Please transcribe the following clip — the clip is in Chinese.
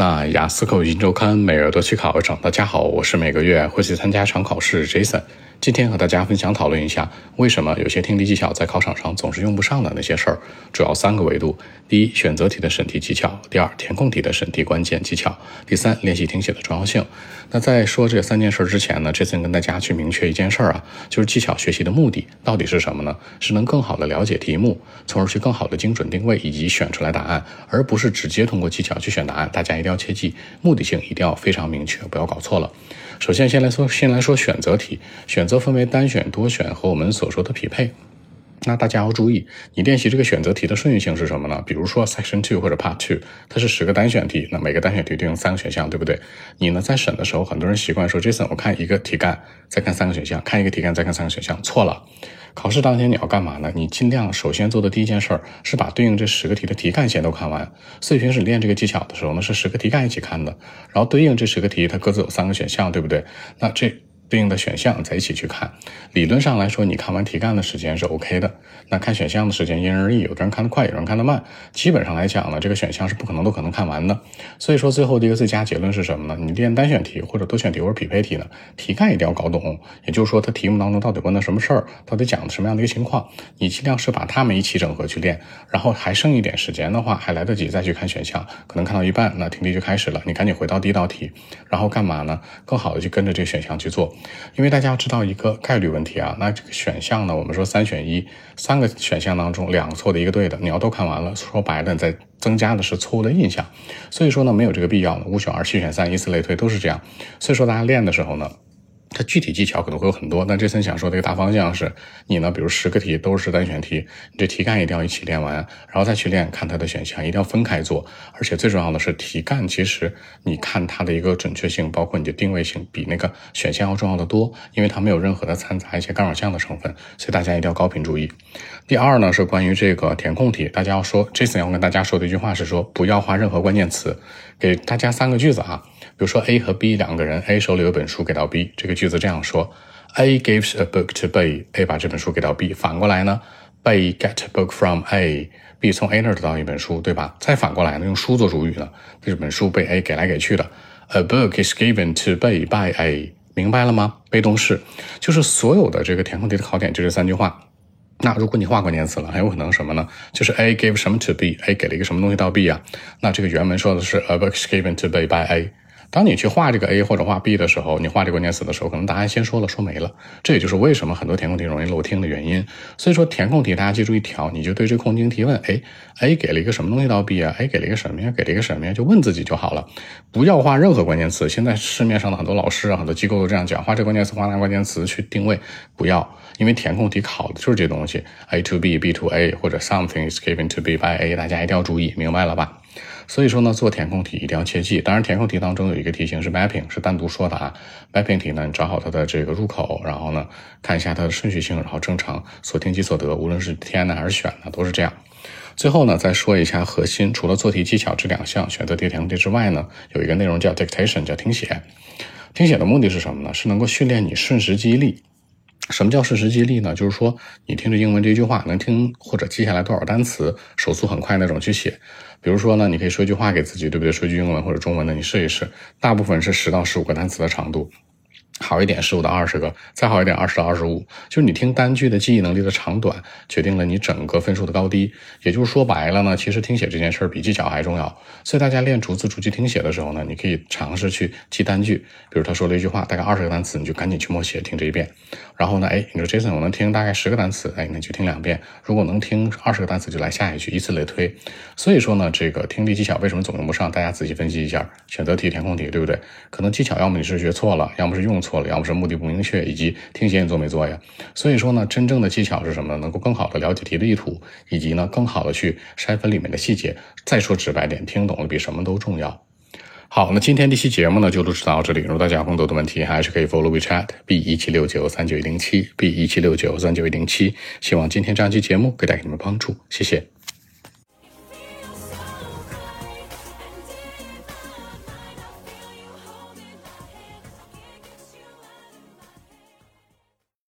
那雅思口语周刊每日都去考一场。大家好，我是每个月会去参加场考试 Jason。今天和大家分享讨论一下，为什么有些听力技巧在考场上总是用不上的那些事儿。主要三个维度：第一，选择题的审题技巧；第二，填空题的审题关键技巧；第三，练习听写的重要性。那在说这三件事之前呢这次跟大家去明确一件事儿啊，就是技巧学习的目的到底是什么呢？是能更好的了解题目，从而去更好的精准定位以及选出来答案，而不是直接通过技巧去选答案。大家一定要要切记，目的性一定要非常明确，不要搞错了。首先，先来说，先来说选择题。选择分为单选、多选和我们所说的匹配。那大家要注意，你练习这个选择题的顺序性是什么呢？比如说 Section Two 或者 Part Two，它是十个单选题，那每个单选题对应三个选项，对不对？你呢在审的时候，很多人习惯说，Jason，我看一个题干，再看三个选项，看一个题干，再看三个选项，错了。考试当天你要干嘛呢？你尽量首先做的第一件事儿是把对应这十个题的题干先都看完。所以平时练这个技巧的时候呢，是十个题干一起看的，然后对应这十个题，它各自有三个选项，对不对？那这。对应的选项在一起去看，理论上来说，你看完题干的时间是 OK 的。那看选项的时间因人而异，有的人看得快，有人看得慢。基本上来讲呢，这个选项是不可能都可能看完的。所以说，最后的一个最佳结论是什么呢？你练单选题或者多选题或者匹配题呢，题干一定要搞懂。也就是说，它题目当中到底问的什么事儿，到底讲的什么样的一个情况，你尽量是把它们一起整合去练。然后还剩一点时间的话，还来得及再去看选项。可能看到一半，那听力就开始了，你赶紧回到第一道题，然后干嘛呢？更好的去跟着这个选项去做。因为大家要知道一个概率问题啊，那这个选项呢，我们说三选一，三个选项当中两个错的一个对的，你要都看完了，说白了你，在增加的是错误的印象，所以说呢，没有这个必要，五选二，七选三，以此类推，都是这样。所以说大家练的时候呢。它具体技巧可能会有很多，但这次想说的一个大方向是，你呢，比如十个题都是单选题，你这题干一定要一起练完，然后再去练看它的选项，一定要分开做。而且最重要的是，题干其实你看它的一个准确性，包括你的定位性，比那个选项要重要的多，因为它没有任何的掺杂一些干扰项的成分，所以大家一定要高频注意。第二呢，是关于这个填空题，大家要说这次要跟大家说的一句话是说，不要画任何关键词，给大家三个句子啊。比如说 A 和 B 两个人，A 手里有本书给到 B，这个句子这样说：A gives a book to B，A 把这本书给到 B。反过来呢，B get a book from A，B 从 A 那儿得到一本书，对吧？再反过来呢，用书做主语呢，这本书被 A 给来给去的。A book is given to B by A，明白了吗？被动式就是所有的这个填空题的考点就这三句话。那如果你画关键词了，很有可能什么呢？就是 A gave 什么 to B，A 给了一个什么东西到 B 啊？那这个原文说的是 A book is given to B by A。当你去画这个 A 或者画 B 的时候，你画这个关键词的时候，可能答案先说了，说没了。这也就是为什么很多填空题容易漏听的原因。所以说填空题大家记住一条，你就对这个空间提问，哎，A 给了一个什么东西到 B 啊？A 给了一个什么呀？给了一个什么呀？就问自己就好了，不要画任何关键词。现在市面上的很多老师啊，很多机构都这样讲，画这关键词，画那关键词去定位，不要，因为填空题考的就是这东西，A to B，B to A，或者 something is given to B by A，大家一定要注意，明白了吧？所以说呢，做填空题一定要切记。当然，填空题当中有一个题型是 mapping，是单独说的啊。mapping 题呢，你找好它的这个入口，然后呢，看一下它的顺序性，然后正常所听即所得，无论是填的还是选的，都是这样。最后呢，再说一下核心，除了做题技巧这两项选择题、填空题之外呢，有一个内容叫 dictation，叫听写。听写的目的是什么呢？是能够训练你瞬时记忆力。什么叫瞬时记忆呢？就是说，你听着英文这句话，能听或者记下来多少单词，手速很快那种去写。比如说呢，你可以说一句话给自己，对不对？说句英文或者中文的，你试一试。大部分是十到十五个单词的长度。好一点十五到二十个，再好一点二十到二十五，就是你听单句的记忆能力的长短，决定了你整个分数的高低。也就是说白了呢，其实听写这件事儿比技巧还重要。所以大家练逐字逐句听写的时候呢，你可以尝试去记单句。比如他说了一句话，大概二十个单词，你就赶紧去默写听这一遍。然后呢，哎，你说 Jason 我能听大概十个单词，哎，那就听两遍。如果能听二十个单词，就来下一句，以此类推。所以说呢，这个听力技巧为什么总用不上？大家仔细分析一下，选择题、填空题，对不对？可能技巧要么你是学错了，要么是用错。错了，要么是目的不明确，以及听写你做没做呀？所以说呢，真正的技巧是什么呢？能够更好的了解题的意图，以及呢，更好的去筛分里面的细节。再说直白点，听懂了比什么都重要。好，那今天这期节目呢就录制到这里。如果大家有更多的问题，还是可以 follow WeChat B 一七六九三九一零七 B 一七六九三九一零七。希望今天这样期节目可以带给你们帮助，谢谢。